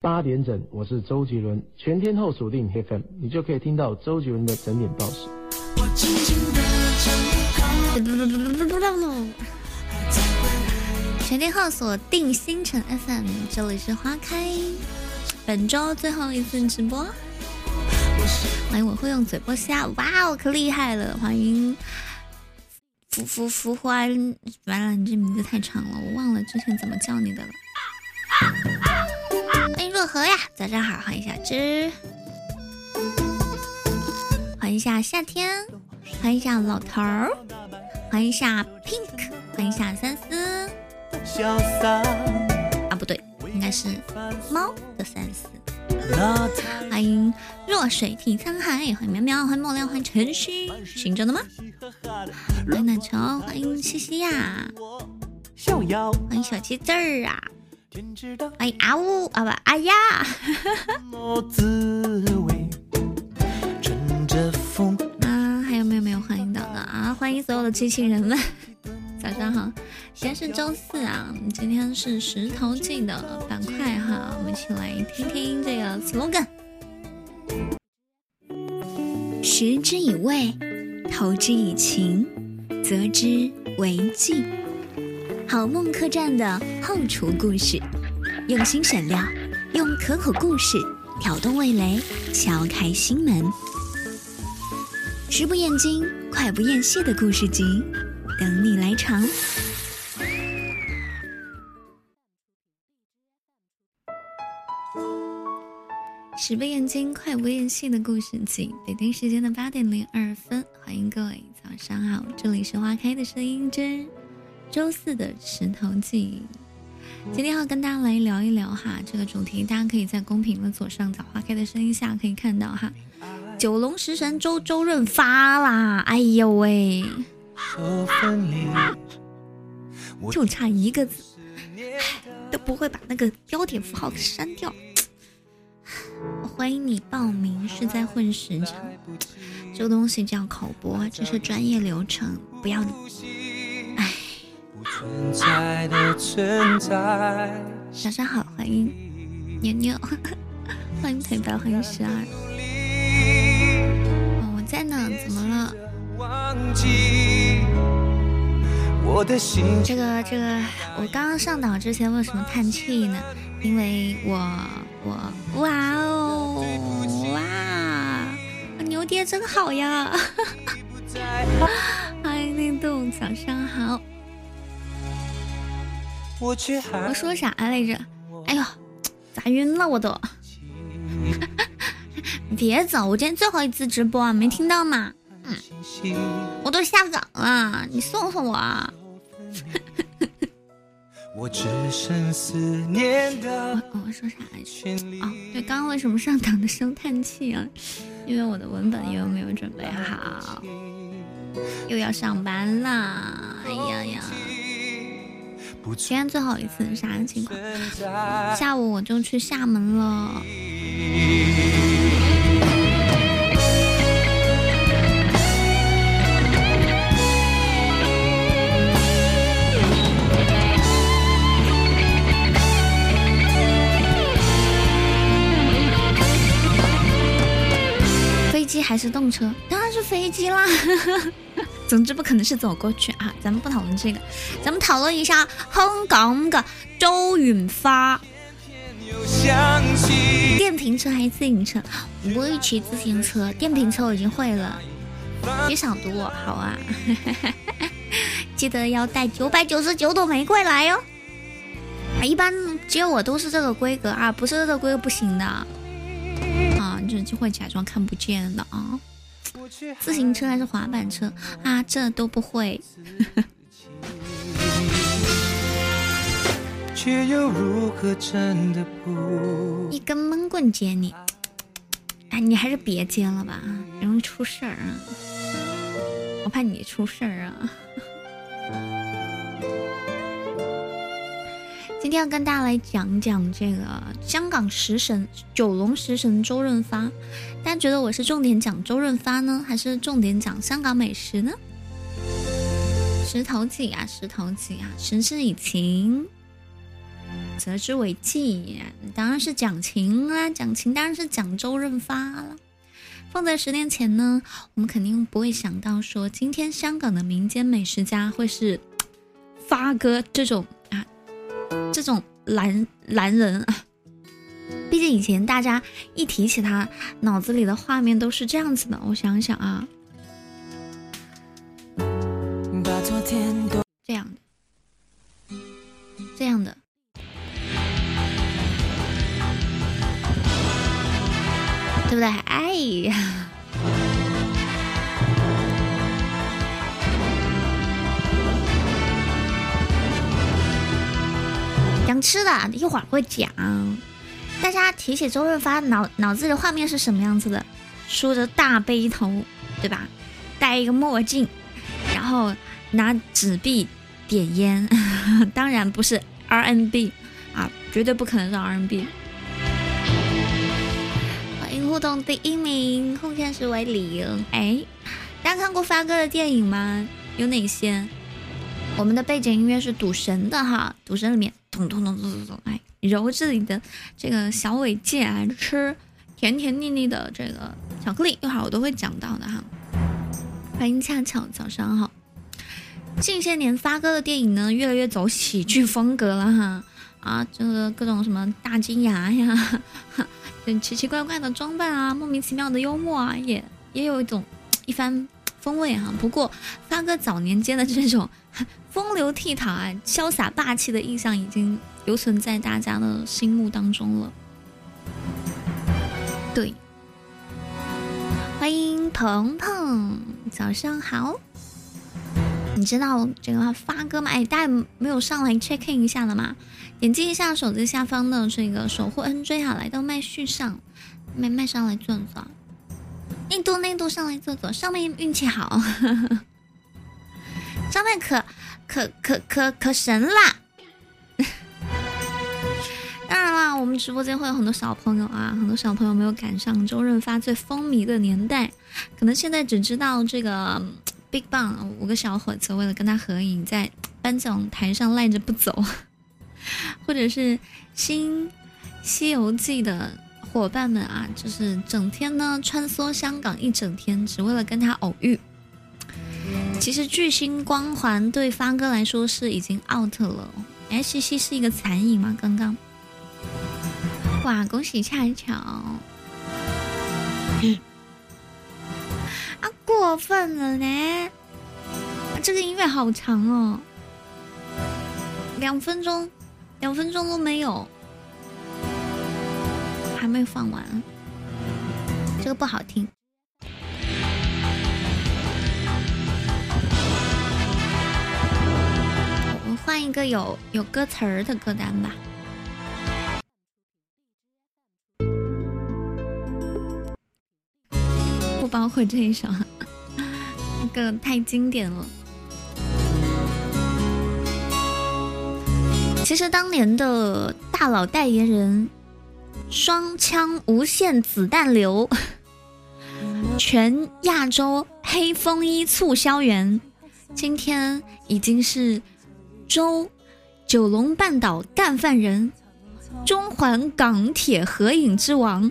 八点整，我是周杰伦。全天候锁定 FM，你就可以听到周杰伦的整点报时。全天候锁定星辰 FM，这里是花开。本周最后一次直播，欢迎我会用嘴播虾，哇哦，可厉害了！欢迎福福福欢，完了，你这名字太长了，我忘了之前怎么叫你的了。欢迎若何呀，早上好，欢迎小芝，欢迎一下夏天，欢迎一下老头儿，欢迎一下 Pink，欢迎一下三思。啊，不对，应该是猫的三思。欢迎弱水听沧海，欢迎喵喵，欢迎莫亮，欢迎晨曦，醒着的吗？欢迎奶球，欢迎西西呀，欢迎小鸡子儿啊，欢迎啊呜啊不啊呀，啊还有没有没有欢迎到的啊？欢迎所有的机器人们。早上好，今天是周四啊，今天是石头记的板块哈，我们一起来听听这个 slogan。食之以味，投之以情，择之为记。好梦客栈的后厨故事，用心选料，用可口故事挑动味蕾，敲开心门。食不厌精，快不厌细的故事集。等你来尝。食不厌精，快不厌细的故事集。北京时间的八点零二分，欢迎各位早上好，这里是花开的声音之周四的石头记。今天要跟大家来聊一聊哈，这个主题大家可以在公屏的左上角花开的声音下可以看到哈，九龙食神周周润发啦，哎呦喂！就差一个字，都不会把那个标点符号给删掉。欢迎你报名是在混时长，这个东西叫口播，这是专业流程，不要。你。早上好，欢迎牛牛，欢迎陪伴，欢迎十二。哦，我在呢，怎么了？这个这个，我刚刚上岛之前为什么叹气呢？因为我我哇哦哇，牛爹真好呀！欢迎内动，早上好。我说啥来着？哎呦，咋晕了我都？别走，我今天最后一次直播，没听到吗？嗯我都下岗了，你送送我啊！我只剩思念的。我我说啥来着？哦，对，刚刚为什么上档的声叹气啊？因为我的文本又没有准备好，又要上班啦！哎呀呀！今天最后一次啥情况？下午我就去厦门了。飞机还是动车？当然是飞机啦！总之不可能是走过去啊！咱们不讨论这个，咱们讨论一下香港的周润发。电瓶车还是自行车？我会骑自行车，电瓶车我已经会了。别想堵我，好啊！记得要带九百九十九朵玫瑰来哟。啊，一般只有我都是这个规格啊，不是这个规格不行的。啊，这就会假装看不见的啊！自行车还是滑板车啊？这都不会。一根闷棍接你，哎，你还是别接了吧，容易出事儿啊！我怕你出事儿啊！今天要跟大家来讲讲这个香港食神九龙食神周润发，大家觉得我是重点讲周润发呢，还是重点讲香港美食呢？石头记啊，石头记啊，时至以情。择之为继，当然是讲情啦。讲情当然是讲周润发了。放在十年前呢，我们肯定不会想到说，今天香港的民间美食家会是发哥这种，这种男男人。毕竟以前大家一提起他，脑子里的画面都是这样子的。我想想啊，这样的，这样的。对不对？哎呀，讲吃的，一会儿会讲。大家提起周润发，脑脑子里的画面是什么样子的？梳着大背头，对吧？戴一个墨镜，然后拿纸币点烟，当然不是 RNB 啊，绝对不可能是 RNB。欢迎互动第一名，贡献是为零。哎，大家看过发哥的电影吗？有哪些？我们的背景音乐是《赌神》的哈，《赌神》里面咚咚咚咚咚咚，哎，揉这里的这个小尾戒啊，吃甜甜腻腻的这个巧克力，一会儿我都会讲到的哈。欢迎恰巧，早上好。近些年发哥的电影呢，越来越走喜剧风格了哈。啊，这个各种什么大金牙呀。哈奇奇怪怪的装扮啊，莫名其妙的幽默啊，也也有一种一番风味哈。不过发哥早年间的这种风流倜傥啊、潇洒霸气的印象已经留存在大家的心目当中了。对，欢迎鹏鹏，早上好。你知道这个发哥吗？哎，大家没有上来 check in 一下了吗？点击一下手机下方的这个守护 NJ 哈，来到麦序上，麦麦上来坐坐。印度内度上来坐坐，上面运气好，上面可可可可可神啦！当然啦，我们直播间会有很多小朋友啊，很多小朋友没有赶上周润发最风靡的年代，可能现在只知道这个。Big Bang 五个小伙子为了跟他合影，在颁奖台上赖着不走，或者是新西游记的伙伴们啊，就是整天呢穿梭香港一整天，只为了跟他偶遇。其实巨星光环对发哥来说是已经 out 了。H C 是一个残影吗？刚刚，哇，恭喜恰巧。啊，过分了呢！这个音乐好长哦，两分钟，两分钟都没有，还没放完，这个不好听。换一个有有歌词儿的歌单吧。不包括这一首，那个太经典了。其实当年的大佬代言人，双枪无限子弹流，全亚洲黑风衣促销员，今天已经是周九龙半岛干饭人，中环港铁合影之王，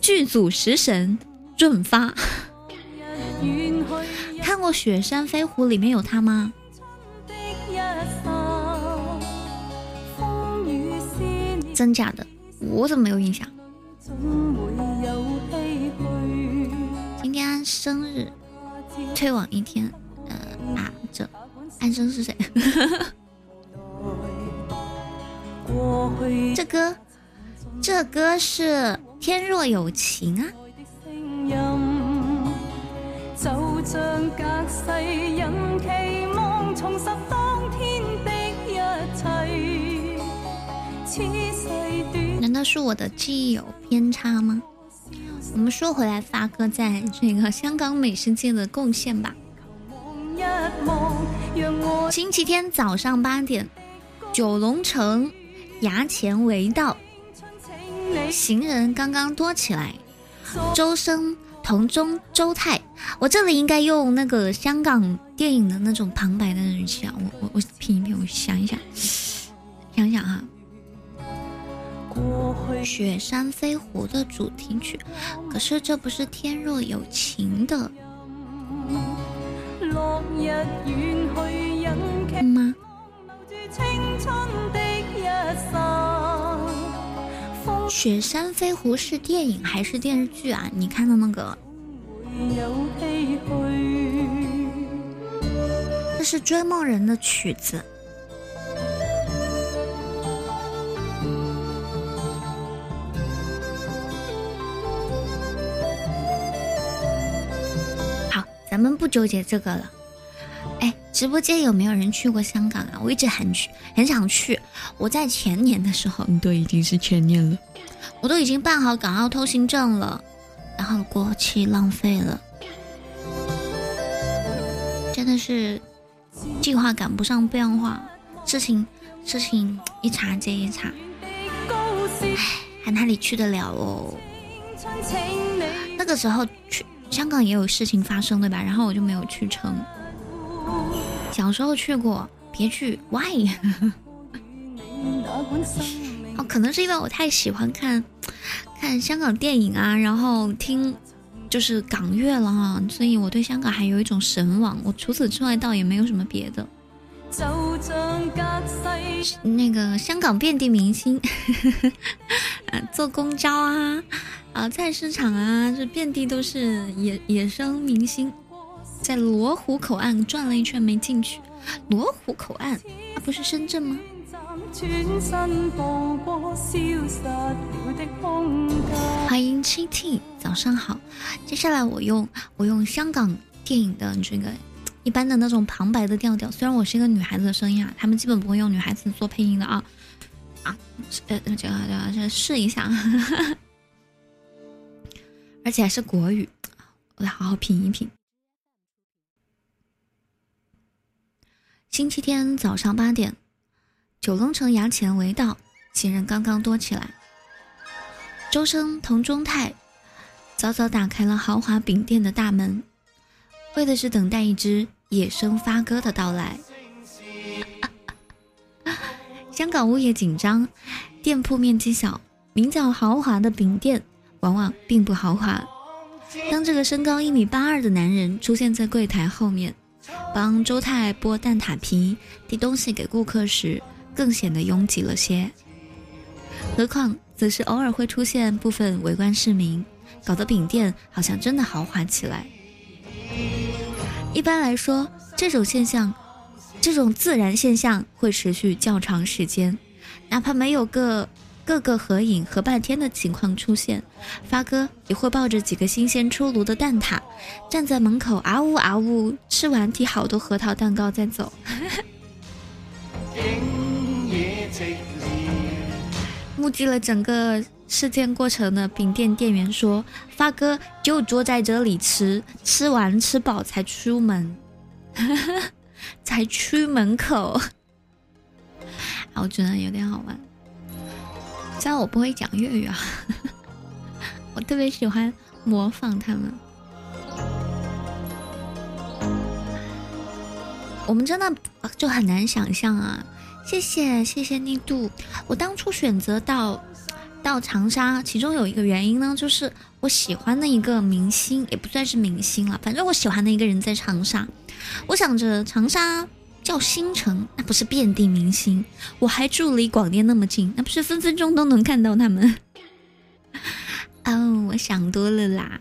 剧组食神。润发，看过《雪山飞狐》里面有他吗？真假的？我怎么没有印象？今天生日，退网一天。呃啊，这安生是谁？这歌，这歌是《天若有情》啊。难道是我的记忆有偏差吗？我们说回来，发哥在这个香港美食界的贡献吧。星期天早上八点，九龙城衙前围道，行人刚刚多起来。周深同中周泰，我这里应该用那个香港电影的那种旁白的语气啊，我我我品一品，我想一想，想想啊，《雪山飞狐》的主题曲，可是这不是《天若有情》的《雪山飞狐》是电影还是电视剧啊？你看的那个？这是追梦人的曲子。咱们不纠结这个了。哎，直播间有没有人去过香港啊？我一直很去，很想去。我在前年的时候，你都已经是前年了，我都已经办好港澳通行证了，然后过期浪费了，真的是。计划赶不上变化，事情事情一茬接一茬，唉，还哪里去得了哦？那个时候去香港也有事情发生对吧？然后我就没有去成。小时候去过，别去，why？哦，可能是因为我太喜欢看看香港电影啊，然后听。就是港乐了哈，所以我对香港还有一种神往。我除此之外倒也没有什么别的。那个香港遍地明星，呃，坐公交啊，啊，菜市场啊，这遍地都是野野生明星。在罗湖口岸转了一圈没进去，罗湖口岸那不是深圳吗？欢迎七 T，早上好。接下来我用我用香港电影的这个一般的那种旁白的调调，虽然我是一个女孩子的声音啊，他们基本不会用女孩子做配音的啊啊，呃，这个这个试一下，而且还是国语，我得好好品一品。星期天早上八点。九龙城衙前围道，行人刚刚多起来。周生同钟泰早早打开了豪华饼店的大门，为的是等待一只野生发哥的到来。香港物业紧张，店铺面积小，名叫豪华的饼店往往并不豪华。当这个身高一米八二的男人出现在柜台后面，帮周泰剥蛋挞皮、递东西给顾客时，更显得拥挤了些，何况则是偶尔会出现部分围观市民，搞得饼店好像真的豪华起来。一般来说，这种现象，这种自然现象会持续较长时间，哪怕没有个个个合影合半天的情况出现，发哥也会抱着几个新鲜出炉的蛋挞，站在门口啊呜啊呜，吃完提好多核桃蛋糕再走。目击了整个事件过程的饼店店员说：“发哥就坐在这里吃，吃完吃饱才出门，才出门口。”，我觉得有点好玩。虽然我不会讲粤语啊，我特别喜欢模仿他们。我们真的就很难想象啊。谢谢谢谢力度，我当初选择到到长沙，其中有一个原因呢，就是我喜欢的一个明星，也不算是明星了，反正我喜欢的一个人在长沙。我想着长沙叫新城，那不是遍地明星，我还住离广电那么近，那不是分分钟都能看到他们？哦，我想多了啦。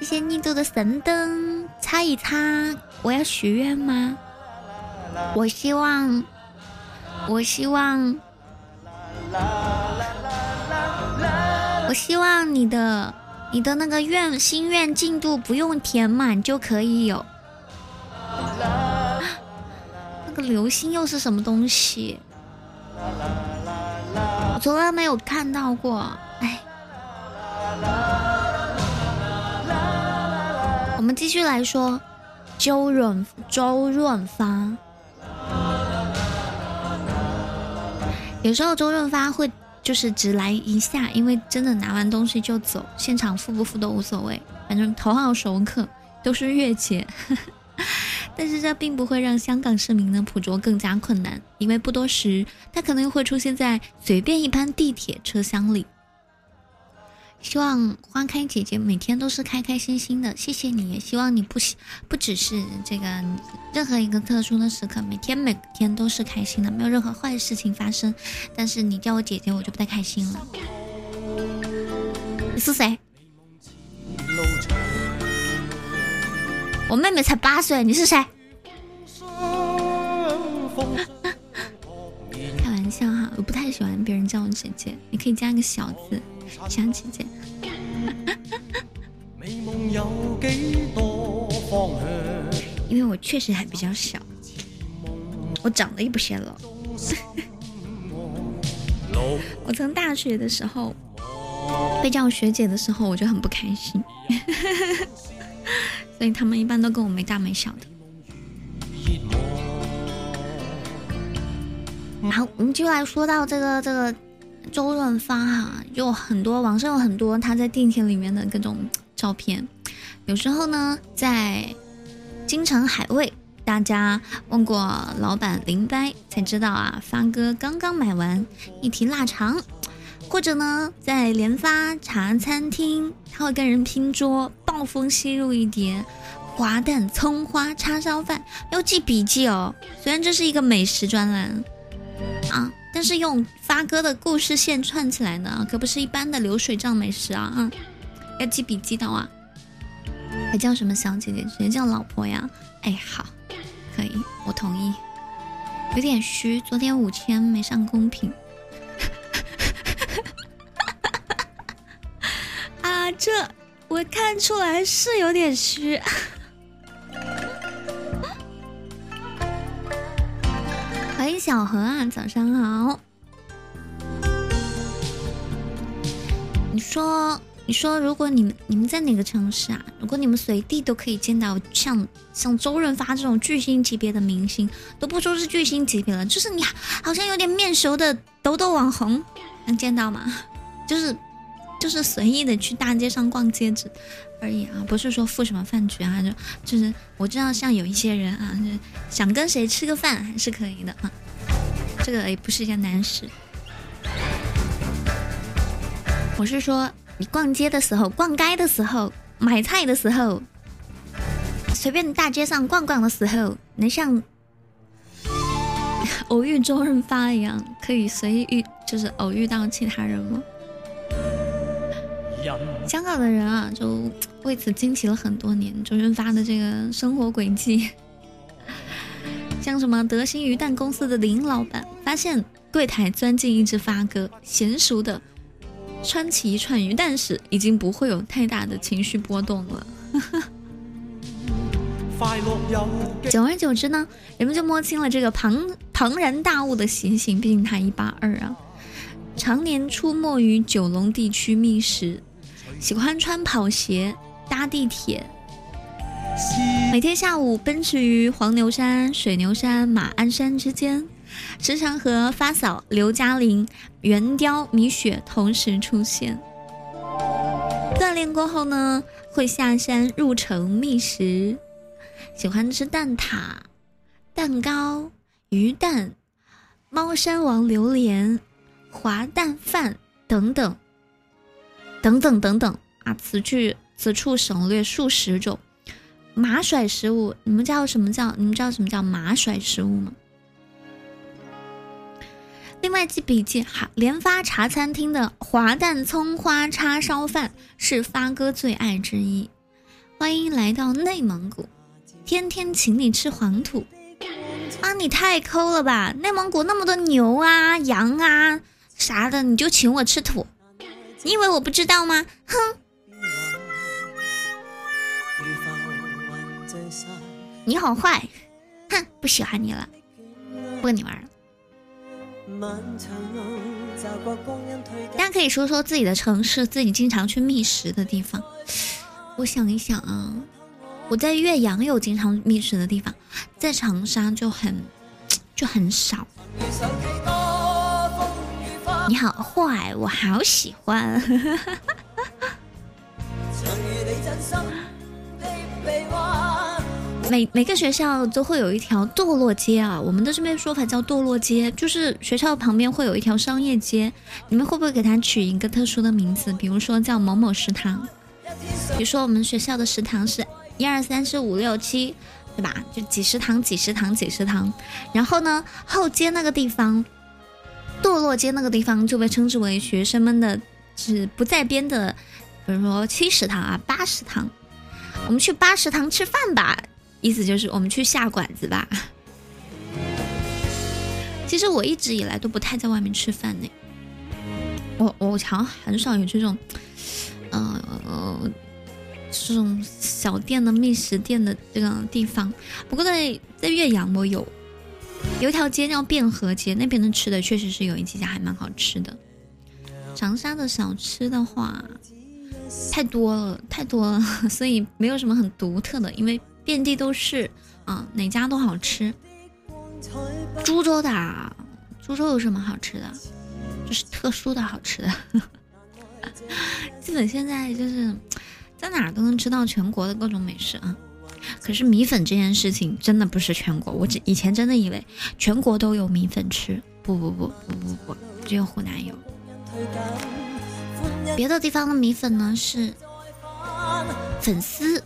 谢谢力度的神灯，擦一擦，我要许愿吗？我希望，我希望，我希望你的你的那个愿心愿进度不用填满就可以有。那个流星又是什么东西？我从来没有看到过。哎，我们继续来说周润周润发。有时候周润发会就是只来一下，因为真的拿完东西就走，现场付不付都无所谓，反正头号熟客都是月姐。但是这并不会让香港市民呢捕捉更加困难，因为不多时，他可能会出现在随便一班地铁车厢里。希望花开姐姐每天都是开开心心的，谢谢你。也希望你不不只是这个任何一个特殊的时刻，每天每天都是开心的，没有任何坏事情发生。但是你叫我姐姐，我就不太开心了。你是谁？我妹妹才八岁，你是谁？不太喜欢别人叫我姐姐，你可以加个小字。小姐姐，因为我确实还比较小，我长得也不显老。我从大学的时候被叫学姐的时候，我就很不开心，所以他们一般都跟我没大没小的。好，我们就来说到这个这个。周润发哈，有很多网上有很多他在地铁里面的各种照片。有时候呢，在京城海味，大家问过老板林呆才知道啊，发哥刚刚买完一提腊肠。或者呢，在联发茶餐厅，他会跟人拼桌，暴风吸入一碟滑蛋葱花叉烧饭，要记笔记哦。虽然这是一个美食专栏啊。但是用发哥的故事线串起来呢，可不是一般的流水账美食啊！啊，要记笔记的啊！还叫什么小姐姐？直接叫老婆呀！哎，好，可以，我同意。有点虚，昨天五千没上公屏。啊，这我看出来是有点虚。欢迎小何啊，早上好。你说，你说，如果你们你们在哪个城市啊？如果你们随地都可以见到像像周润发这种巨星级别的明星，都不说是巨星级别了，就是你好像有点面熟的抖抖网红，能见到吗？就是就是随意的去大街上逛街子而已啊，不是说赴什么饭局啊，就就是我知道像有一些人啊，就是想跟谁吃个饭还是可以的啊，这个也不是一件难事。我是说，你逛街的时候、逛街的时候、买菜的时候，随便大街上逛逛的时候，能像偶遇周润发一样，可以随意遇，就是偶遇到其他人吗？香港的人啊，就为此惊奇了很多年。周润发的这个生活轨迹，像什么德兴鱼蛋公司的林老板，发现柜台钻进一只发哥，娴熟的。穿起一串鱼蛋时，已经不会有太大的情绪波动了。久而久之呢，人们就摸清了这个庞庞然大物的习性。毕竟他一八二啊，常年出没于九龙地区觅食，喜欢穿跑鞋搭地铁，每天下午奔驰于黄牛山、水牛山、马鞍山之间。时常和发嫂刘嘉玲、圆雕米雪同时出现。锻炼过后呢，会下山入城觅食，喜欢吃蛋挞、蛋糕、鱼蛋、猫山王榴莲、滑蛋饭等等，等等等等啊！此句此处省略数十种马甩食物。你们知道什么叫？你们知道什么叫马甩食物吗？另外记笔记哈，连发茶餐厅的滑蛋葱花叉烧饭是发哥最爱之一。欢迎来到内蒙古，天天请你吃黄土啊！你太抠了吧！内蒙古那么多牛啊、羊啊啥的，你就请我吃土？你以为我不知道吗？哼！你好坏，哼！不喜欢你了，不跟你玩了。大家可以说说自己的城市，自己经常去觅食的地方。我想一想啊，我在岳阳有经常觅食的地方，在长沙就很就很少。你好坏，我好喜欢。每每个学校都会有一条堕落街啊，我们的这边说法叫堕落街，就是学校旁边会有一条商业街，你们会不会给它取一个特殊的名字？比如说叫某某食堂，比如说我们学校的食堂是一二三四五六七，对吧？就几食堂几食堂几食堂，然后呢后街那个地方，堕落街那个地方就被称之为学生们的是不在编的，比如说七食堂啊八食堂。我们去八食堂吃饭吧，意思就是我们去下馆子吧。其实我一直以来都不太在外面吃饭呢，我我好像很少有这种，呃，这种小店的觅食店的这个地方。不过在在岳阳，我有有一条街叫汴河街，那边的吃的确实是有一几家还蛮好吃的。长沙的小吃的话。太多了，太多了，所以没有什么很独特的，因为遍地都是啊，哪家都好吃。株洲的，株洲有什么好吃的？就是特殊的好吃的。基本现在就是在哪都能吃到全国的各种美食啊。可是米粉这件事情真的不是全国，我只以前真的以为全国都有米粉吃，不不不不不不，只有湖南有。别的地方的米粉呢是粉丝，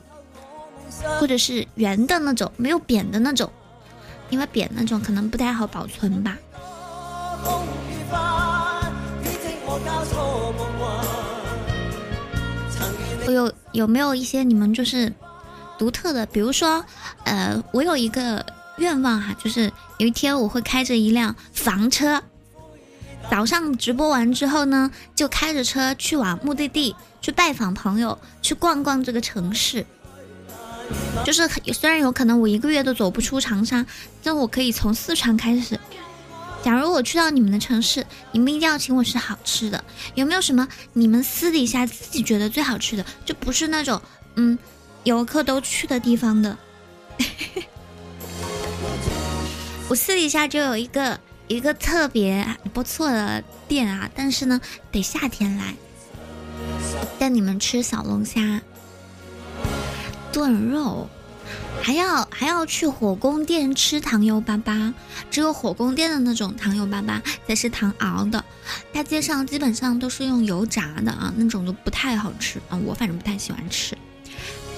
或者是圆的那种，没有扁的那种，因为扁那种可能不太好保存吧。我有有没有一些你们就是独特的？比如说，呃，我有一个愿望哈，就是有一天我会开着一辆房车。早上直播完之后呢，就开着车去往目的地，去拜访朋友，去逛逛这个城市。就是虽然有可能我一个月都走不出长沙，但我可以从四川开始。假如我去到你们的城市，你们一定要请我吃好吃的。有没有什么你们私底下自己觉得最好吃的？就不是那种嗯游客都去的地方的。我私底下就有一个。一个特别不错的店啊，但是呢，得夏天来带你们吃小龙虾炖肉，还要还要去火宫殿吃糖油粑粑，只有火宫殿的那种糖油粑粑才是糖熬的，大街上基本上都是用油炸的啊，那种都不太好吃啊，我反正不太喜欢吃。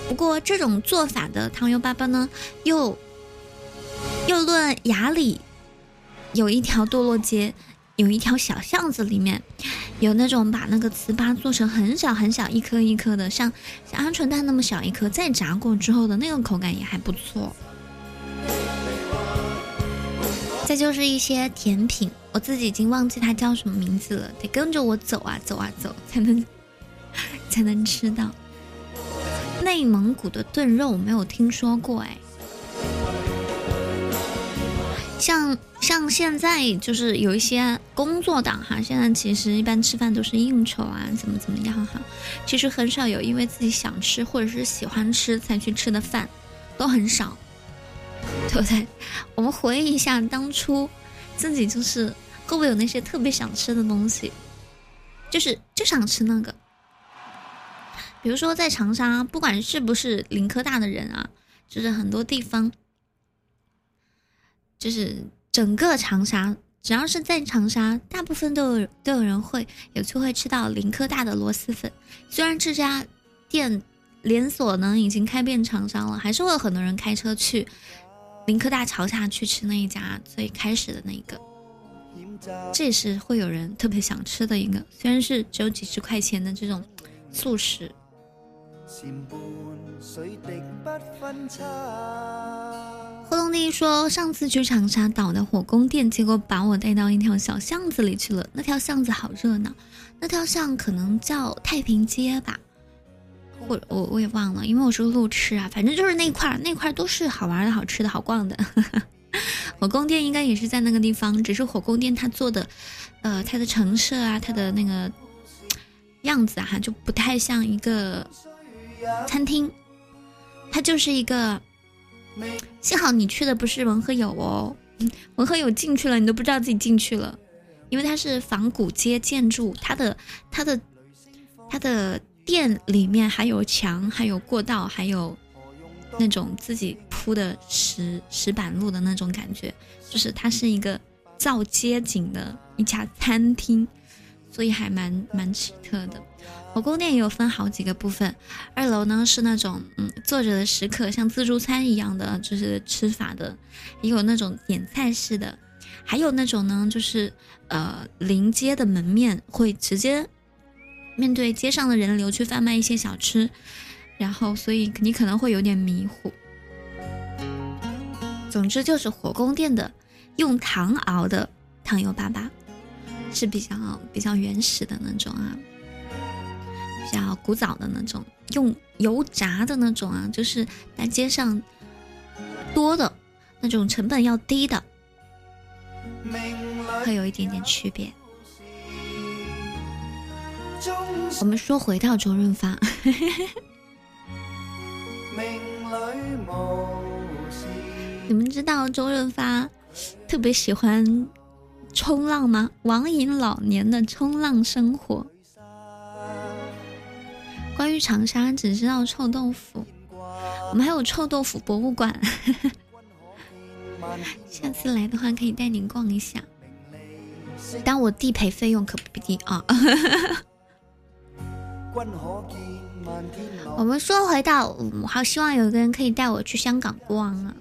不过这种做法的糖油粑粑呢，又又论雅礼。有一条堕落街，有一条小巷子，里面有那种把那个糍粑做成很小很小一颗一颗的，像像鹌鹑蛋那么小一颗，再炸过之后的那个口感也还不错。再就是一些甜品，我自己已经忘记它叫什么名字了，得跟着我走啊走啊走才能才能吃到。内蒙古的炖肉没有听说过哎。像像现在就是有一些工作党哈，现在其实一般吃饭都是应酬啊，怎么怎么样哈，其实很少有因为自己想吃或者是喜欢吃才去吃的饭，都很少，对不对？我们回忆一下当初自己就是会不会有那些特别想吃的东西，就是就想吃那个，比如说在长沙，不管是不是林科大的人啊，就是很多地方。就是整个长沙，只要是在长沙，大部分都有都有人会有机会吃到林科大的螺蛳粉。虽然这家店连锁呢已经开遍长沙了，还是会有很多人开车去林科大桥下去吃那一家最开始的那个。这也是会有人特别想吃的一个，虽然是只有几十块钱的这种素食。霍东弟说：“上次去长沙岛的火宫殿，结果把我带到一条小巷子里去了。那条巷子好热闹，那条巷可能叫太平街吧，或我我也忘了，因为我是路痴啊。反正就是那块，那块都是好玩的、好吃的、好逛的。火宫殿应该也是在那个地方，只是火宫殿它做的，呃，它的陈设啊，它的那个样子哈，就不太像一个餐厅，它就是一个。”幸好你去的不是文和友哦，文和友进去了你都不知道自己进去了，因为它是仿古街建筑，它的它的它的店里面还有墙，还有过道，还有那种自己铺的石石板路的那种感觉，就是它是一个造街景的一家餐厅，所以还蛮蛮奇特的。火锅店也有分好几个部分，二楼呢是那种嗯坐着的食客，像自助餐一样的就是吃法的，也有那种点菜式的，还有那种呢就是呃临街的门面会直接面对街上的人流去贩卖一些小吃，然后所以你可能会有点迷糊。总之就是火宫殿的用糖熬的糖油粑粑是比较比较原始的那种啊。比较古早的那种，用油炸的那种啊，就是在街上多的那种，成本要低的，会有一点点区别。我们说回到周润发，你们知道周润发特别喜欢冲浪吗？网瘾老年的冲浪生活。关于长沙，只知道臭豆腐。我们还有臭豆腐博物馆，下次来的话可以带您逛一下。但我地陪费用可不低啊。我们说回到，我好希望有一个人可以带我去香港逛啊，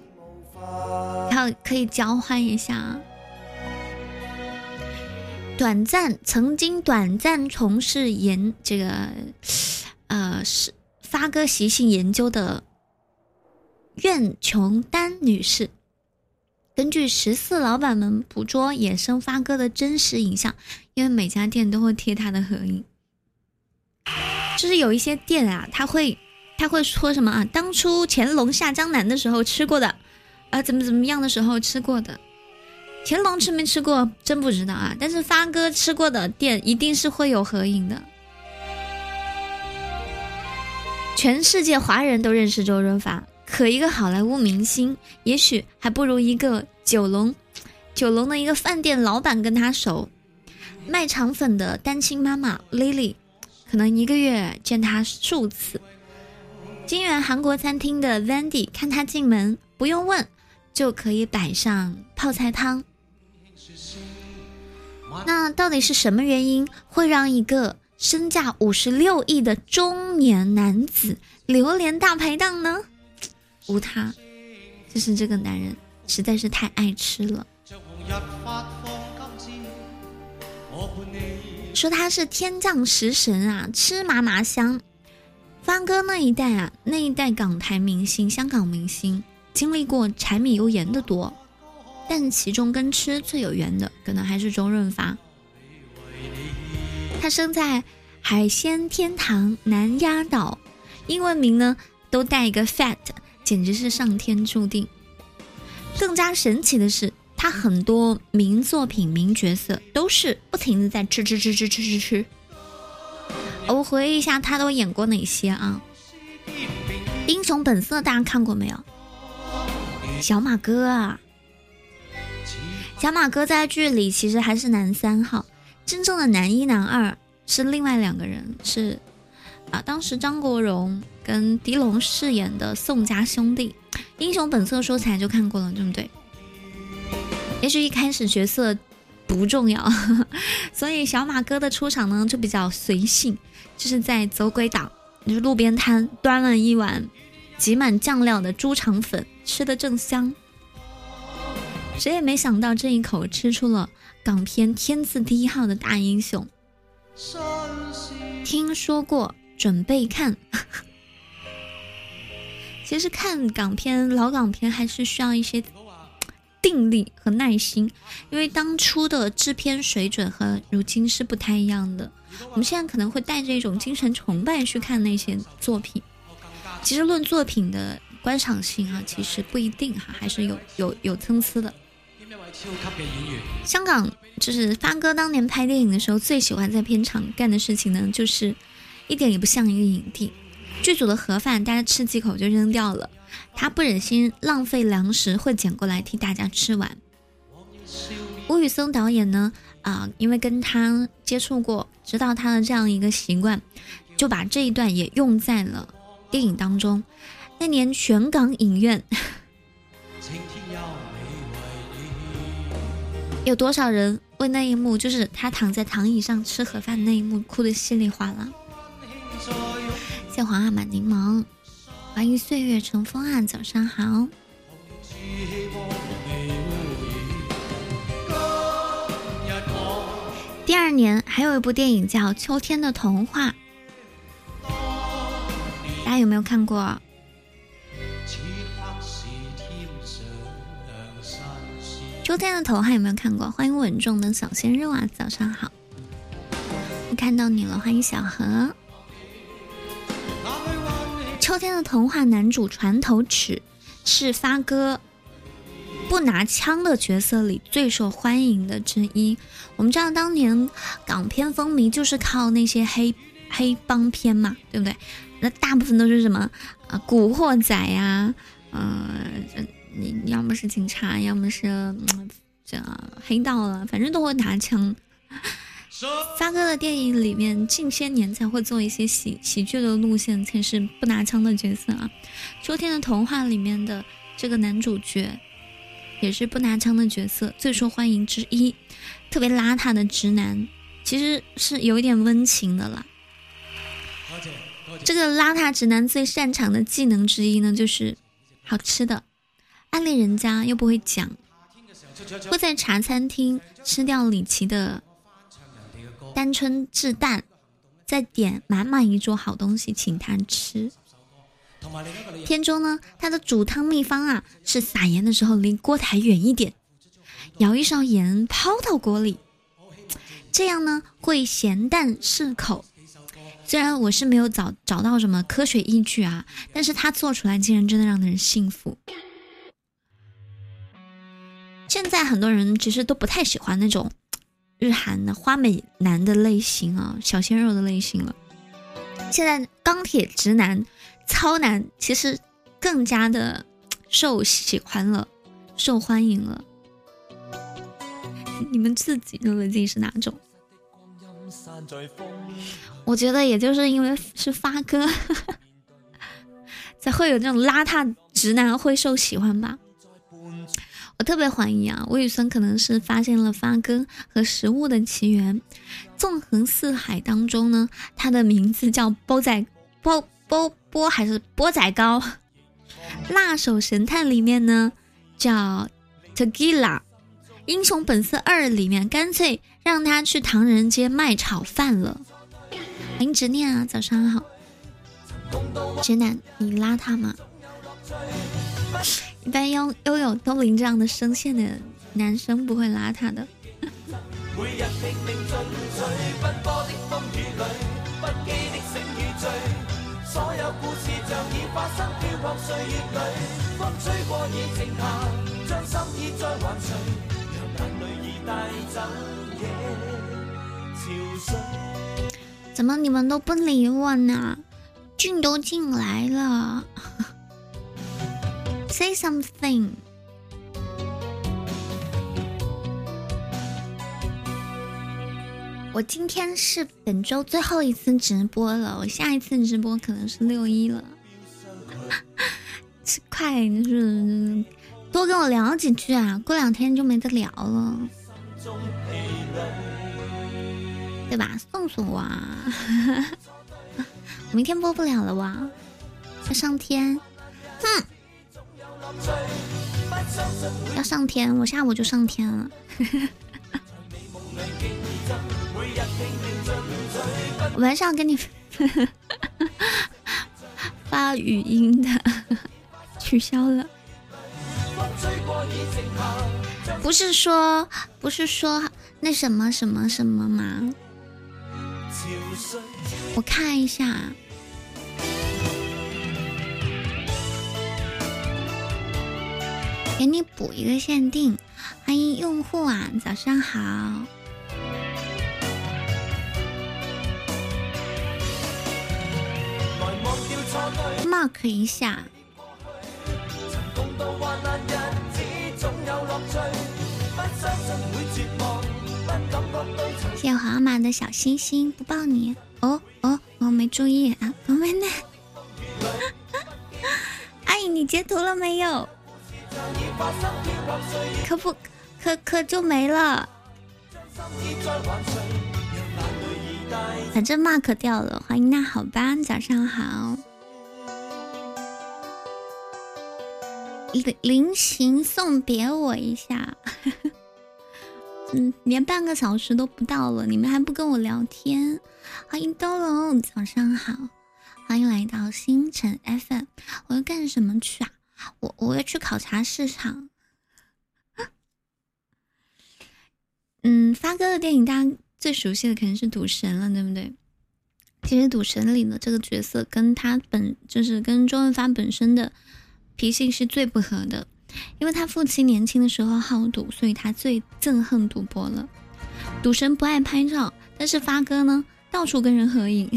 然后可以交换一下。短暂曾经短暂从事研这个。呃，是发哥习性研究的苑琼丹女士，根据十四老板们捕捉野生发哥的真实影像，因为每家店都会贴他的合影，就是有一些店啊，他会他会说什么啊？当初乾隆下江南的时候吃过的，啊，怎么怎么样的时候吃过的？乾隆吃没吃过？真不知道啊。但是发哥吃过的店一定是会有合影的。全世界华人都认识周润发，可一个好莱坞明星，也许还不如一个九龙，九龙的一个饭店老板跟他熟。卖肠粉的单亲妈妈 Lily，可能一个月见他数次。金源韩国餐厅的 Vandy，看他进门不用问，就可以摆上泡菜汤。那到底是什么原因会让一个？身价五十六亿的中年男子榴莲大排档呢？无他，就是这个男人实在是太爱吃了。说他是天降食神啊，吃嘛嘛香。方哥那一代啊，那一代港台明星、香港明星经历过柴米油盐的多，但其中跟吃最有缘的，可能还是周润发。他生在海鲜天堂南丫岛，英文名呢都带一个 fat，简直是上天注定。更加神奇的是，他很多名作品、名角色都是不停的在吃吃吃吃吃吃吃。我回忆一下，他都演过哪些啊？英雄本色大家看过没有？小马哥啊，小马哥在剧里其实还是男三号。真正的男一、男二是另外两个人，是啊，当时张国荣跟狄龙饰演的宋家兄弟，《英雄本色》说起来就看过了，对不对？也许一开始角色不重要，所以小马哥的出场呢就比较随性，就是在走鬼岛，就是路边摊端了一碗挤满酱料的猪肠粉，吃的正香，谁也没想到这一口吃出了。港片天字第一号的大英雄，听说过，准备看。其实看港片，老港片还是需要一些定力和耐心，因为当初的制片水准和如今是不太一样的。我们现在可能会带着一种精神崇拜去看那些作品，其实论作品的观赏性啊，其实不一定哈，还是有有有参差的。香港就是发哥当年拍电影的时候，最喜欢在片场干的事情呢，就是一点也不像一个影帝。剧组的盒饭大家吃几口就扔掉了，他不忍心浪费粮食，会捡过来替大家吃完。吴宇森导演呢，啊，因为跟他接触过，知道他的这样一个习惯，就把这一段也用在了电影当中。那年全港影院 有多少人为那一幕，就是他躺在躺椅上吃盒饭那一幕哭的稀里哗啦？谢黄阿满柠檬，欢迎岁月成风啊，早上好。第二年还有一部电影叫《秋天的童话》，大家有没有看过？秋天的童话有没有看过？欢迎稳重的小鲜肉啊，早上好，我看到你了，欢迎小何。秋天的童话男主船头尺是发哥。不拿枪的角色里最受欢迎的之一。我们知道当年港片风靡就是靠那些黑黑帮片嘛，对不对？那大部分都是什么啊，古惑仔呀，嗯，你要么是警察，要么是这黑道了，反正都会拿枪。发哥的电影里面近些年才会做一些喜喜剧的路线，才是不拿枪的角色啊。《秋天的童话》里面的这个男主角。也是不拿枪的角色最受欢迎之一，特别邋遢的直男，其实是有一点温情的啦。这个邋遢直男最擅长的技能之一呢，就是好吃的，暗恋人家又不会讲，会在茶餐厅吃掉李琦的单春炙蛋，再点满满一桌好东西请他吃。片中呢，他的煮汤秘方啊是撒盐的时候离锅台远一点，舀一勺盐抛到锅里，这样呢会咸淡适口。虽然我是没有找找到什么科学依据啊，但是他做出来竟然真的让人信服。现在很多人其实都不太喜欢那种 日韩的花美男的类型啊，小鲜肉的类型了。现在钢铁直男。超男其实更加的受喜欢了，受欢迎了。你们自己认为自己是哪种？我觉得也就是因为是发哥，才会有这种邋遢直男会受喜欢吧。我特别怀疑啊，魏宇森可能是发现了发哥和食物的起源。纵横四海当中呢，他的名字叫波仔煲。波波还是波仔糕，辣手神探里面呢叫 Tequila，英雄本色二里面干脆让他去唐人街卖炒饭了。欢迎执念啊，早上好，直男你邋遢吗？一般拥拥有东林这样的声线的男生不会邋遢的。怎么你们都不理我呢？俊都进来了，Say something。我今天是本周最后一次直播了，我下一次直播可能是六一了。快，就是多跟我聊几句啊，过两天就没得聊了，对吧？送送我啊，明天播不了了哇，要上天，哼，要上天，我下午就上天了。我还是要跟你 发语音的，取消了。不是说不是说那什么什么什么吗？我看一下，给你补一个限定。欢迎用户啊，早上好。mark 一下。谢谢皇马的小星星，不抱你。哦哦，我没注意啊，我没呢。你截图了没有？可不可可就没了？反正 mark 掉了。欢迎那好吧，早上好。临临行送别我一下。嗯，连半个小时都不到了，你们还不跟我聊天？欢迎东龙，早上好，欢迎来到星辰 FM。我要干什么去啊？我我要去考察市场。嗯，发哥的电影大家最熟悉的肯定是赌神了，对不对？其实赌神里的这个角色跟他本就是跟周润发本身的脾性是最不合的。因为他父亲年轻的时候好赌，所以他最憎恨赌博了。赌神不爱拍照，但是发哥呢，到处跟人合影。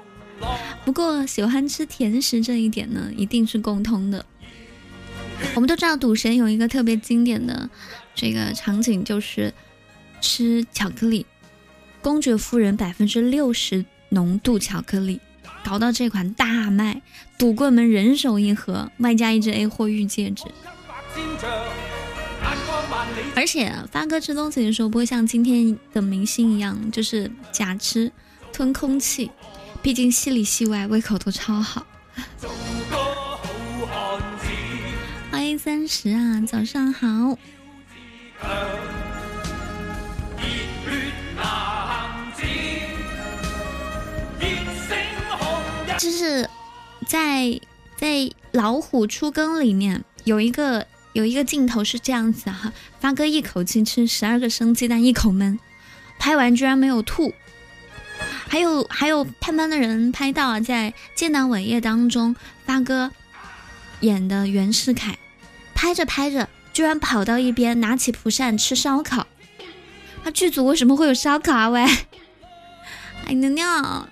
不过喜欢吃甜食这一点呢，一定是共通的。我们都知道赌神有一个特别经典的这个场景，就是吃巧克力，公爵夫人百分之六十浓度巧克力。搞到这款大卖，赌棍们人手一盒，外加一只 A 货玉戒指。而且发哥吃东西的时候不会像今天的明星一样，就是假吃、吞空气，毕竟戏里戏外胃口都超好。三十啊，早上好。就是在在老虎出更里面有一个有一个镜头是这样子哈，发哥一口气吃十二个生鸡蛋一口闷，拍完居然没有吐。还有还有探班的人拍到啊，在建党伟业当中，发哥演的袁世凯拍着拍着居然跑到一边拿起蒲扇吃烧烤。他剧组为什么会有烧烤啊？喂，哎娘娘。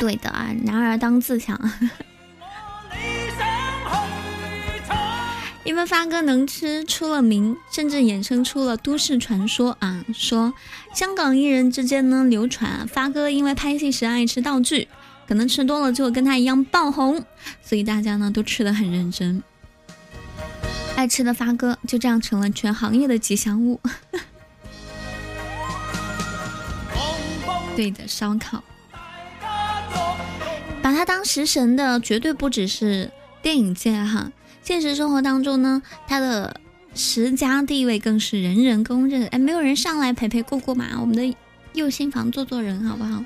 对的啊，男儿当自强。因为发哥能吃出了名，甚至衍生出了都市传说啊，说香港艺人之间呢流传发哥因为拍戏时爱吃道具，可能吃多了就会跟他一样爆红，所以大家呢都吃的很认真。爱吃的发哥就这样成了全行业的吉祥物。对的，烧烤。把他当食神的绝对不只是电影界哈，现实生活当中呢，他的十佳地位更是人人公认。哎，没有人上来陪陪过过嘛？我们的右心房做做人好不好？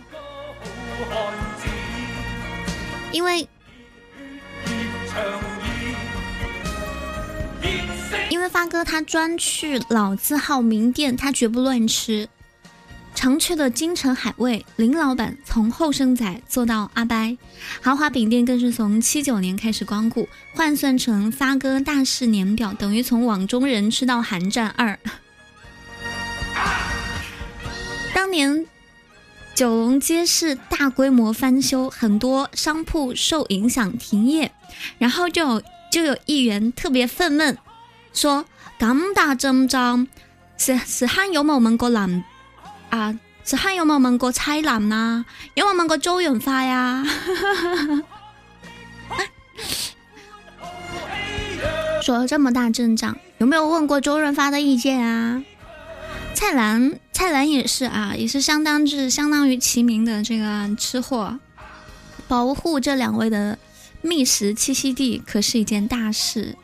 因为因为发哥他专去老字号名店，他绝不乱吃。常去的京城海味，林老板从后生仔做到阿掰，豪华饼店更是从七九年开始光顾，换算成发哥大事年表，等于从网中人吃到寒战二。当年九龙街市大规模翻修，很多商铺受影响停业，然后就有就有议员特别愤懑，说：咁大阵仗，是是汉有冇问过人？啊，是汉有冇问过蔡澜呐？有冇问过周润发呀？说这么大阵仗，有没有问过周润发的意见啊？蔡澜，蔡澜也是啊，也是相当之相当于齐名的这个吃货，保护这两位的觅食栖息地可是一件大事。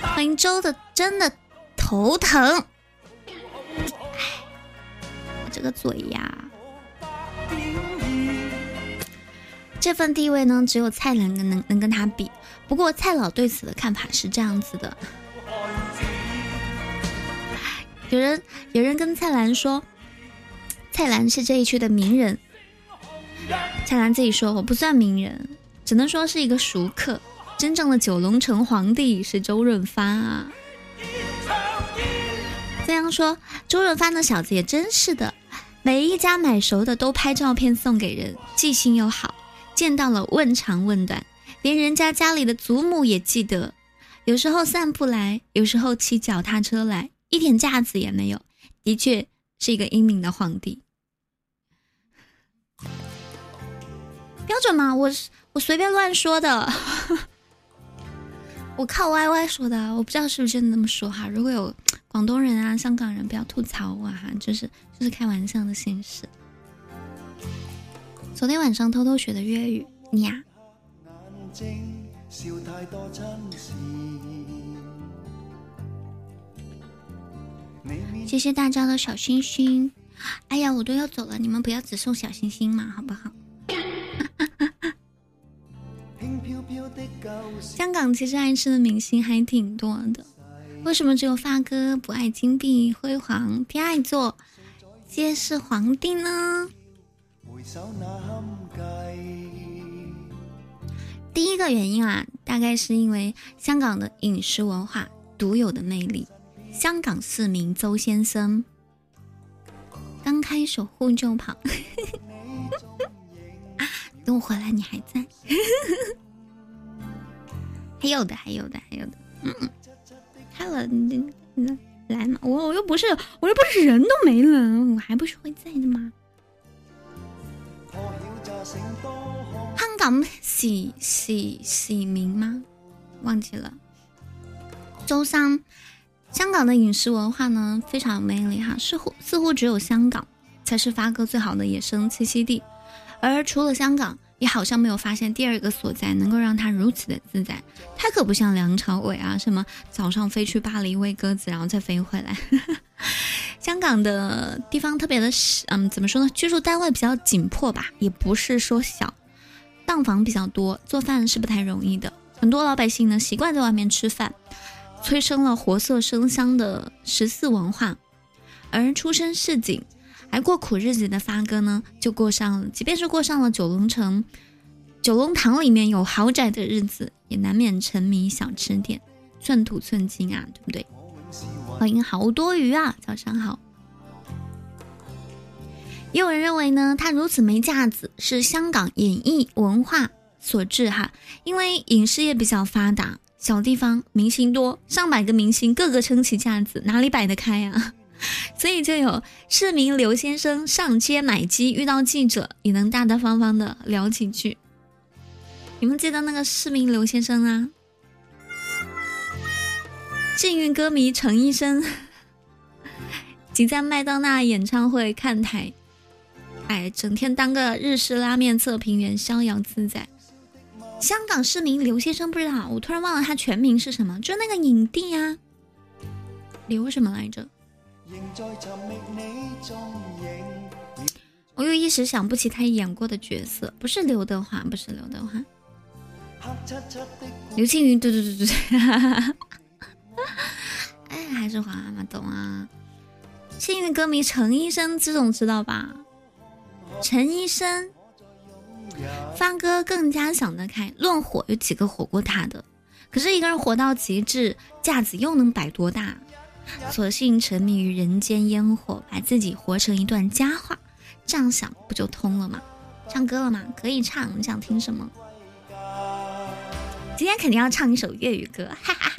欢迎周的，真的头疼。我这个嘴呀，这份地位呢，只有蔡澜能能能跟他比。不过蔡老对此的看法是这样子的：有人有人跟蔡澜说，蔡澜是这一区的名人。蔡澜自己说，我不算名人，只能说是一个熟客。真正的九龙城皇帝是周润发啊。这样说，周润发那小子也真是的，每一家买熟的都拍照片送给人，记性又好，见到了问长问短，连人家家里的祖母也记得。有时候散步来，有时候骑脚踏车来，一点架子也没有，的确是一个英明的皇帝。标准吗？我是随便乱说的。我靠 Y Y 说的，我不知道是不是真的那么说哈。如果有广东人啊、香港人，不要吐槽我哈，就是就是开玩笑的形式。昨天晚上偷偷学的粤语，你呀。谢谢大家的小心心。哎呀，我都要走了，你们不要只送小心心嘛，好不好？香港其实爱吃的明星还挺多的，为什么只有发哥不爱金碧辉煌，偏爱做街市皇帝呢？第一个原因啊，大概是因为香港的饮食文化独有的魅力。香港市民周先生刚开守护就跑，等我回来你还在？还有的，还有的，还有的，嗯，开了，你你来嘛，我我又不是我又不是人都没了，我还不是会在的吗？香港喜喜喜民吗？忘记了。周三，香港的饮食文化呢非常有魅力哈，似乎似乎只有香港才是发哥最好的野生栖息地，而除了香港，也好像没有发现第二个所在能够让他如此的自在。他可不像梁朝伟啊，什么早上飞去巴黎喂鸽子，然后再飞回来。香港的地方特别的，嗯，怎么说呢？居住单位比较紧迫吧，也不是说小，档房比较多，做饭是不太容易的。很多老百姓呢习惯在外面吃饭，催生了活色生香的十四文化。而出身市井、还过苦日子的发哥呢，就过上了，即便是过上了九龙城、九龙塘里面有豪宅的日子，也难免沉迷小吃店，寸土寸金啊，对不对？欢迎好多鱼啊，早上好。也有人认为呢，他如此没架子是香港演艺文化所致哈，因为影视业比较发达，小地方明星多，上百个明星个个撑起架子，哪里摆得开呀？所以就有市民刘先生上街买鸡，遇到记者也能大大方方的聊几句。你们记得那个市民刘先生啊？幸运歌迷陈医生，挤在麦当娜演唱会看台，哎，整天当个日式拉面测评员，逍遥自在。香港市民刘先生不知道，我突然忘了他全名是什么，就那个影帝啊，刘什么来着？我又一时想不起他演过的角色，不是刘德华，不是刘德华，刘青云，对对对对对。哎，还是皇阿玛懂啊！幸运歌迷陈医生这种知道吧？陈医生，发哥更加想得开。论火，有几个火过他的？可是一个人火到极致，架子又能摆多大？索性沉迷于人间烟火，把自己活成一段佳话。这样想不就通了吗？唱歌了吗？可以唱。你想听什么？今天肯定要唱一首粤语歌，哈哈。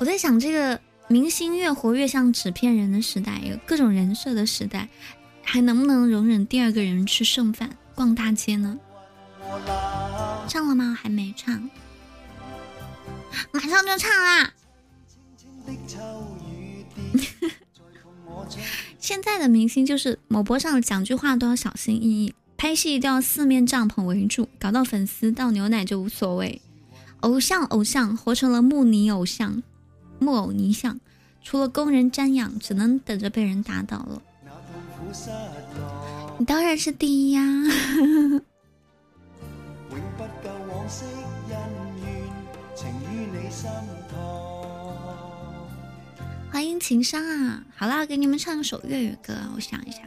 我在想，这个明星越活越像纸片人的时代，有各种人设的时代，还能不能容忍第二个人吃剩饭、逛大街呢？唱了吗？还没唱，马上就唱啦！现在的明星就是某博上讲句话都要小心翼翼，拍戏都要四面帐篷围住，搞到粉丝倒牛奶就无所谓。偶像，偶像，活成了木泥偶像。木偶泥像，除了供人瞻仰，只能等着被人打倒了。你当然是第一呀！欢迎情商啊！好啦，给你们唱首粤语歌，我想一下。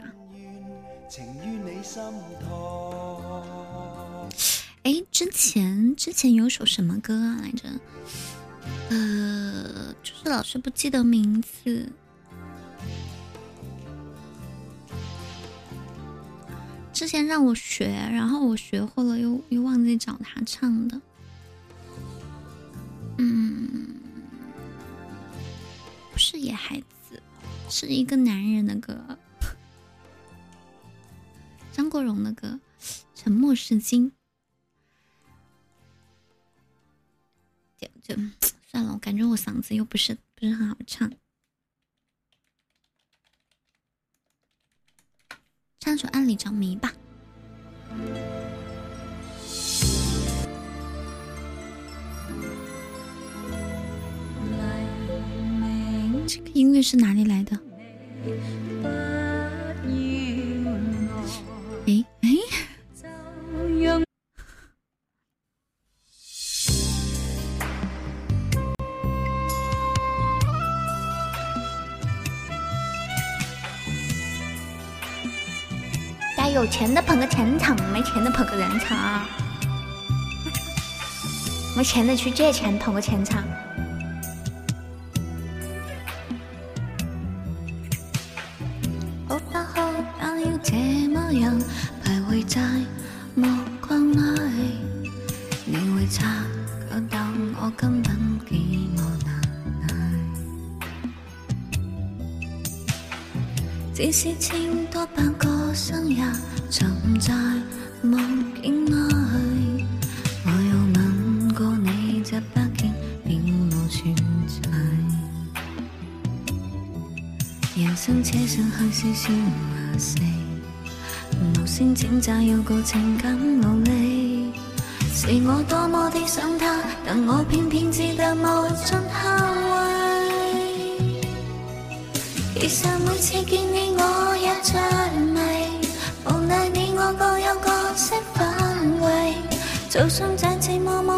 哎，之前之前有首什么歌啊来着？呃，就是老是不记得名字。之前让我学，然后我学会了，又又忘记找他唱的。嗯，野孩子，是一个男人的歌，张国荣的歌，《沉默是金》。就就算了，我感觉我嗓子又不是不是很好唱，唱首《暗里着迷》吧。这个音乐是哪里来的？哎哎。大家有钱的捧个钱场，没钱的捧个人场，没钱的去借钱捧个钱场。只是千多百个深夜沉在梦境内，我有吻过你这北京并无存在。人生且剩下少少话事。无声挣扎要个情感努力，是我多么的想他，但我偏偏只得无尽后悔。其实每次见你就算再寂寞寞。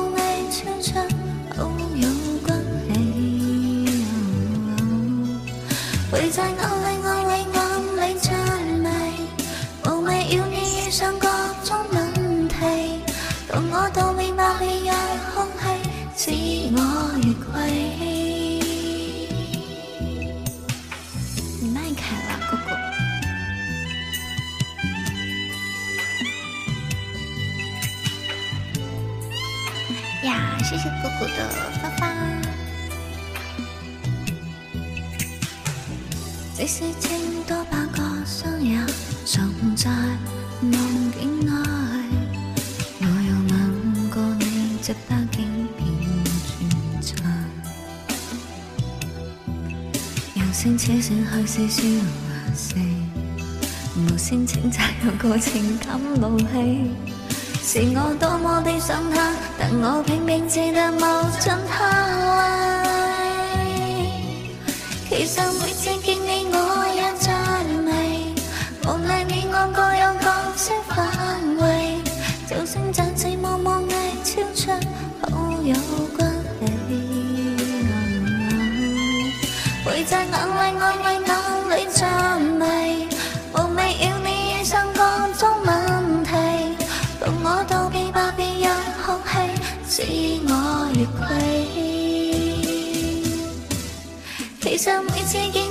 是笑话事，无声请摘有个情感怒气。是我多么的想他，但我偏偏只得无尽后悔。使我越轨。其实每次见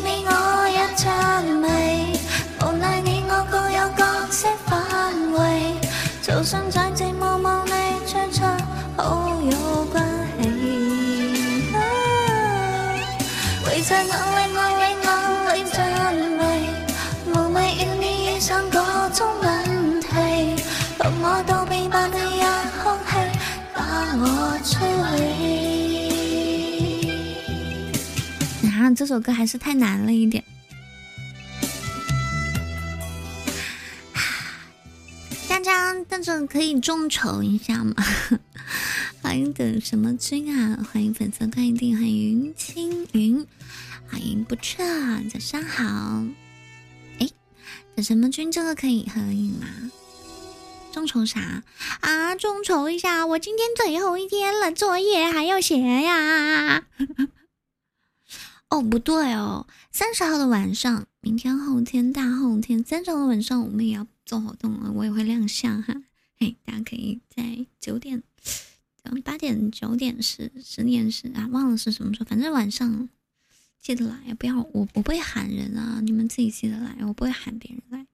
这首歌还是太难了一点。大家大家可以众筹一下吗？欢迎等什么君啊？欢迎粉色快递，欢迎青云，欢迎不撤，早上好。哎，等什么君这个可以合影吗？众筹啥啊？众筹一下，我今天最后一天了，作业还要写呀。哦，不对哦，三十号的晚上，明天、后天、大后天，三十号的晚上我们也要。做活动了，我也会亮相哈，嘿，大家可以在九点、八点、九点是十点是啊，忘了是什么时候，反正晚上记得来，不要我我不会喊人啊，你们自己记得来，我不会喊别人来。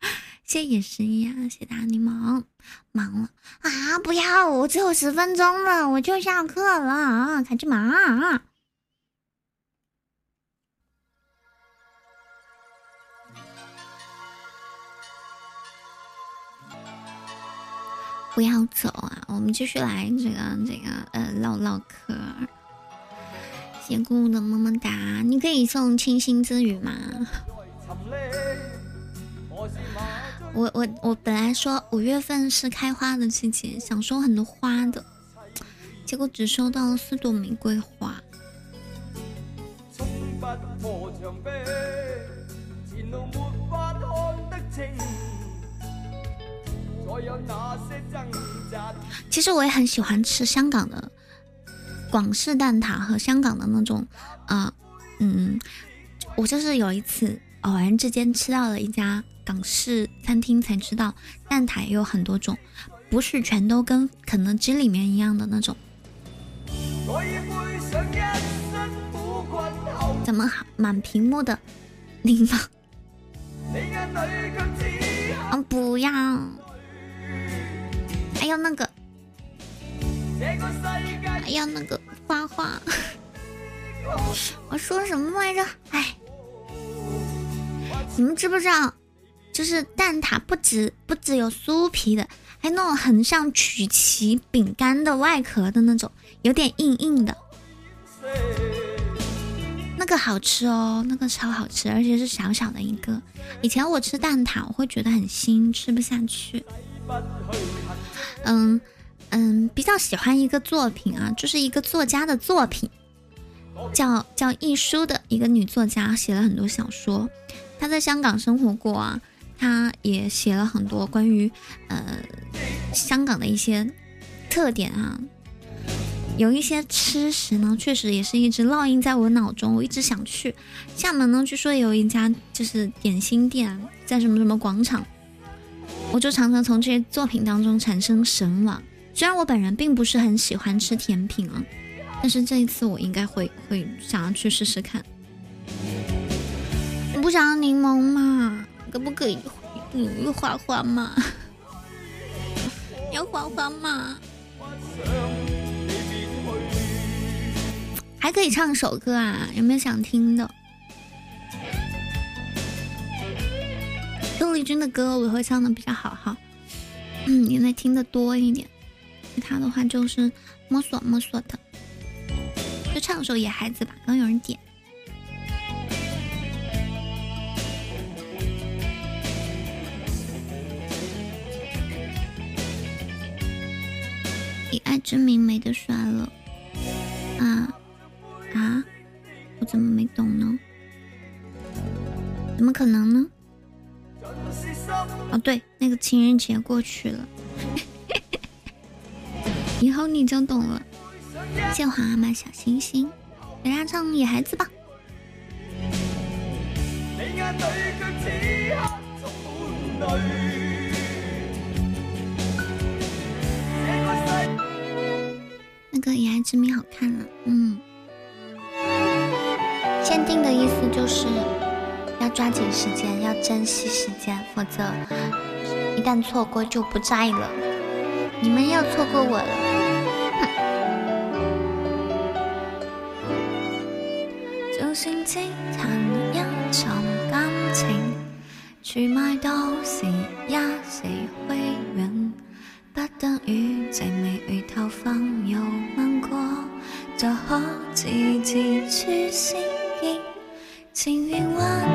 谢谢十一啊，谢谢大柠檬，忙了啊，不要，我只有十分钟了，我就下课了啊，赶紧忙啊不要走啊！我们继续来这个这个呃唠唠嗑。谢姑姑的么么哒，你可以送清新之语吗？我我我本来说五月份是开花的季节，想收很多花的，结果只收到了四朵玫瑰花。其实我也很喜欢吃香港的广式蛋挞和香港的那种啊，嗯，我就是有一次偶然之间吃到了一家港式餐厅，才知道蛋挞也有很多种，不是全都跟肯德基里面一样的那种。怎么好满屏幕的柠檬？嗯，不要。还有那个，还有那个花花，我说什么来着？哎，你们知不知道？就是蛋挞不止不止有酥皮的，还有那种很像曲奇饼干的外壳的那种，有点硬硬的，那个好吃哦，那个超好吃，而且是小小的一个。以前我吃蛋挞，我会觉得很腥，吃不下去。嗯嗯，比较喜欢一个作品啊，就是一个作家的作品，叫叫易舒的一个女作家，写了很多小说。她在香港生活过啊，她也写了很多关于呃香港的一些特点啊，有一些吃食呢，确实也是一直烙印在我脑中，我一直想去厦门呢。据说有一家就是点心店，在什么什么广场。我就常常从这些作品当中产生神往。虽然我本人并不是很喜欢吃甜品啊，但是这一次我应该会会想要去试试看。你不想要柠檬吗？可不可以有花花吗？有花花吗？还可以唱首歌啊？有没有想听的？邓丽君的歌我会唱的比较好哈，嗯，因为听的多一点，其他的话就是摸索摸索的，就唱首《野孩子》吧。刚有人点，以爱之名没得选了啊啊！我怎么没懂呢？怎么可能呢？哦，对，那个情人节过去了，以后你就懂了。谢皇阿玛小星星，给大家唱《野孩子》吧。那个《野孩子》名好看了，嗯。限定的意思就是。抓紧时间，要珍惜时间，否则一旦错过就不在了。你们又错过我了，哼！就算只谈一场感情，去卖到时一时辉润，不得与寂美回头放又问过，就可自自出声见。情愿换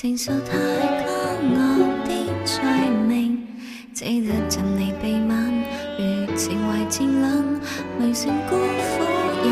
情愫太高傲的罪名，只得尽你臂弯，如情怀渐冷，未算辜负也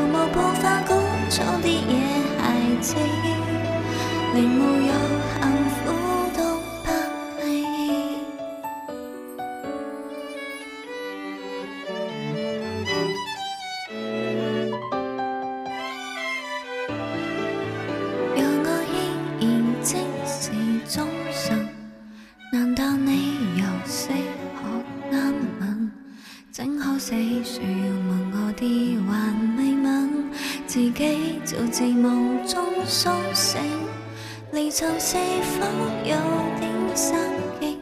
这个毫无步伐鼓噪的野孩子，连无有身影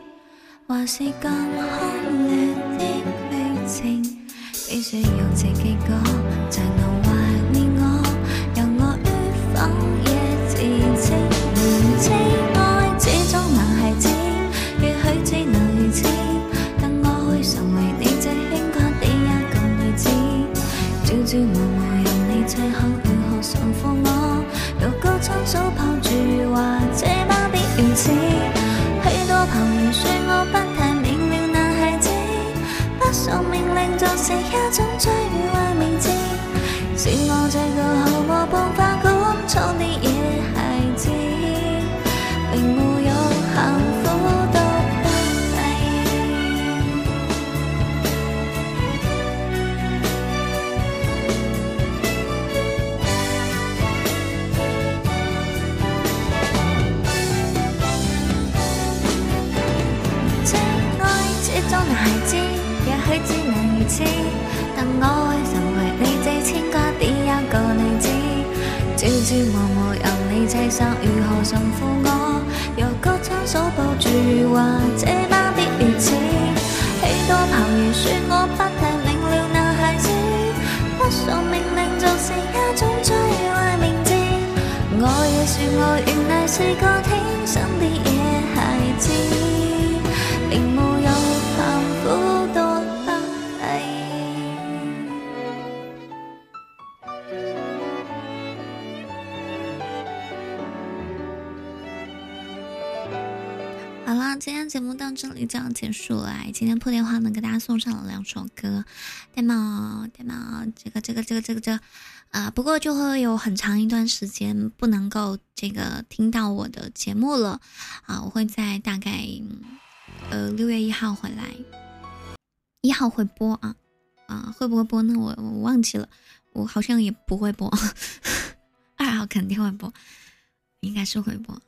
还是更轰烈的剧情必需有这结果才能这一种最坏名字，是我这个毫无办法管束的但我會成為你最牽掛的一個女子。朝朝暮暮任你棲身，如何驯服我？若果親手抱住話，這般的如此。许多朋友說我不太明了男孩子，不受命令做是一種最壞名字。我也說我原來是個节目到这里就要结束了。今天破电话呢，给大家送上了两首歌，对吗？对吗？这个这个这个这个这啊、不过就会有很长一段时间不能够这个听到我的节目了啊，我会在大概呃六月一号回来，一号会播啊啊，会不会播呢？我我忘记了，我好像也不会播，二号肯定会播，应该是会播。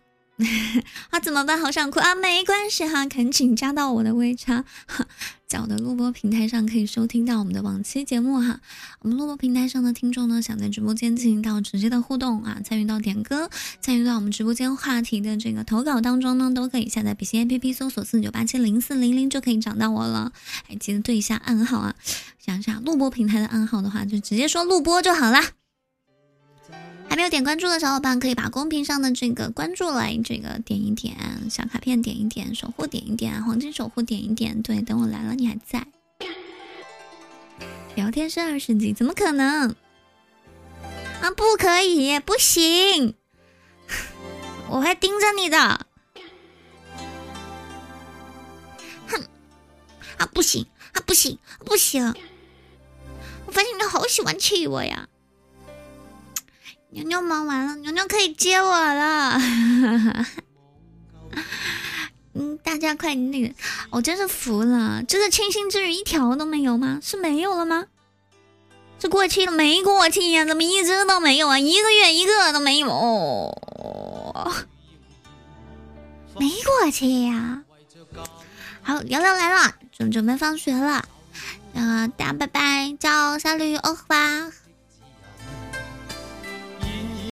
啊，怎么办？好想哭啊！没关系哈，恳请加到我的微叉，哈在我的录播平台上可以收听到我们的往期节目哈。我们录播平台上的听众呢，想在直播间进行到直接的互动啊，参与到点歌，参与到我们直播间话题的这个投稿当中呢，都可以下载比心 APP 搜索四九八七零四零零就可以找到我了。哎，记得对一下暗号啊，想一下录播平台的暗号的话，就直接说录播就好啦。还没有点关注的小伙伴，可以把公屏上的这个关注来这个点一点，小卡片点一点，守护点一点，黄金守护点一点。对，等我来了，你还在。聊天是二十级，怎么可能？啊，不可以，不行，我会盯着你的。哼，啊，不行，啊，不行，不行！我发现你好喜欢气我呀。牛牛忙完了，牛牛可以接我了。嗯，大家快那个，我真是服了，这个清新之语一条都没有吗？是没有了吗？这过期了没过期呀？怎么一只都没有啊？一个月一个都没有，没过期呀？好，聊聊来了，准准备放学了，呃，大家拜拜，叫小绿欧巴。